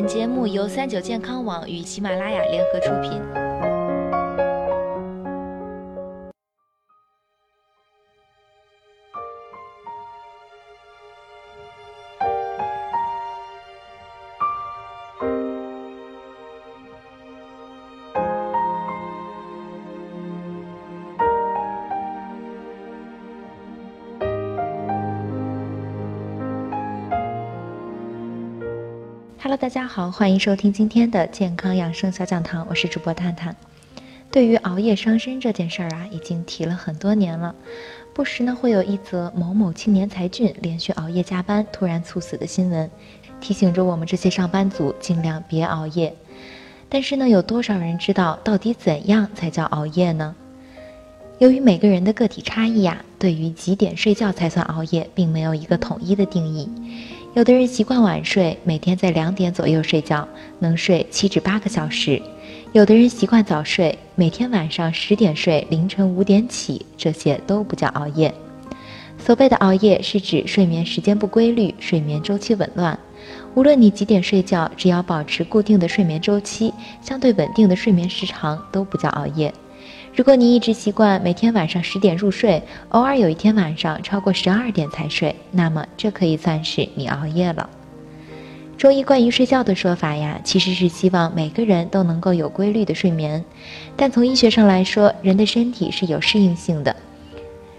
本节目由三九健康网与喜马拉雅联合出品。Hello，大家好，欢迎收听今天的健康养生小讲堂，我是主播探探。对于熬夜伤身这件事儿啊，已经提了很多年了，不时呢会有一则某某青年才俊连续熬夜加班突然猝死的新闻，提醒着我们这些上班族尽量别熬夜。但是呢，有多少人知道到底怎样才叫熬夜呢？由于每个人的个体差异呀，对于几点睡觉才算熬夜，并没有一个统一的定义。有的人习惯晚睡，每天在两点左右睡觉，能睡七至八个小时；有的人习惯早睡，每天晚上十点睡，凌晨五点起，这些都不叫熬夜。所谓的熬夜，是指睡眠时间不规律，睡眠周期紊乱。无论你几点睡觉，只要保持固定的睡眠周期，相对稳定的睡眠时长，都不叫熬夜。如果你一直习惯每天晚上十点入睡，偶尔有一天晚上超过十二点才睡，那么这可以算是你熬夜了。中医关于睡觉的说法呀，其实是希望每个人都能够有规律的睡眠。但从医学上来说，人的身体是有适应性的。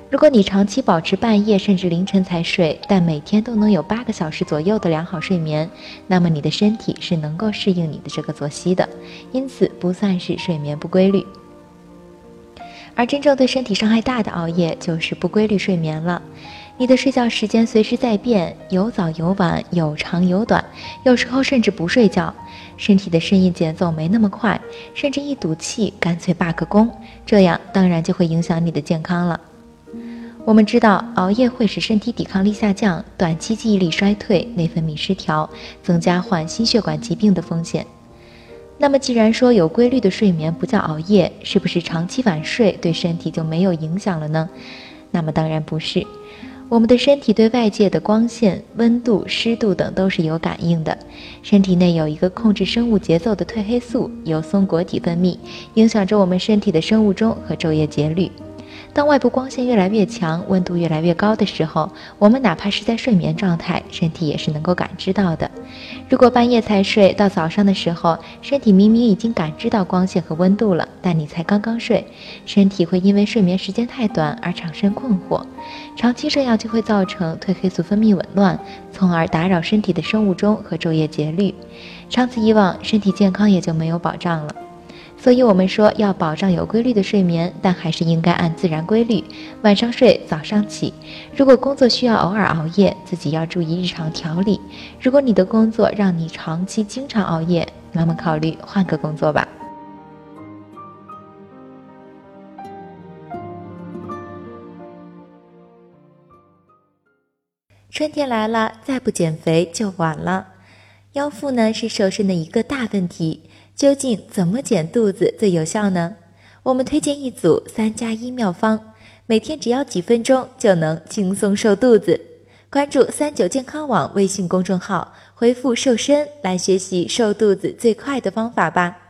如果你长期保持半夜甚至凌晨才睡，但每天都能有八个小时左右的良好睡眠，那么你的身体是能够适应你的这个作息的，因此不算是睡眠不规律。而真正对身体伤害大的熬夜，就是不规律睡眠了。你的睡觉时间随时在变，有早有晚，有长有短，有时候甚至不睡觉。身体的适应节奏没那么快，甚至一赌气干脆罢个工，这样当然就会影响你的健康了。我们知道，熬夜会使身体抵抗力下降，短期记忆力衰退，内分泌失调，增加患心血管疾病的风险。那么，既然说有规律的睡眠不叫熬夜，是不是长期晚睡对身体就没有影响了呢？那么当然不是。我们的身体对外界的光线、温度、湿度等都是有感应的。身体内有一个控制生物节奏的褪黑素，由松果体分泌，影响着我们身体的生物钟和昼夜节律。当外部光线越来越强，温度越来越高的时候，我们哪怕是在睡眠状态，身体也是能够感知到的。如果半夜才睡，到早上的时候，身体明明已经感知到光线和温度了，但你才刚刚睡，身体会因为睡眠时间太短而产生困惑。长期这样就会造成褪黑素分泌紊乱，从而打扰身体的生物钟和昼夜节律。长此以往，身体健康也就没有保障了。所以，我们说要保障有规律的睡眠，但还是应该按自然规律，晚上睡，早上起。如果工作需要偶尔熬夜，自己要注意日常调理。如果你的工作让你长期经常熬夜，那么考虑换个工作吧。春天来了，再不减肥就晚了。腰腹呢，是瘦身的一个大问题。究竟怎么减肚子最有效呢？我们推荐一组三加一妙方，每天只要几分钟就能轻松瘦肚子。关注三九健康网微信公众号，回复“瘦身”来学习瘦肚子最快的方法吧。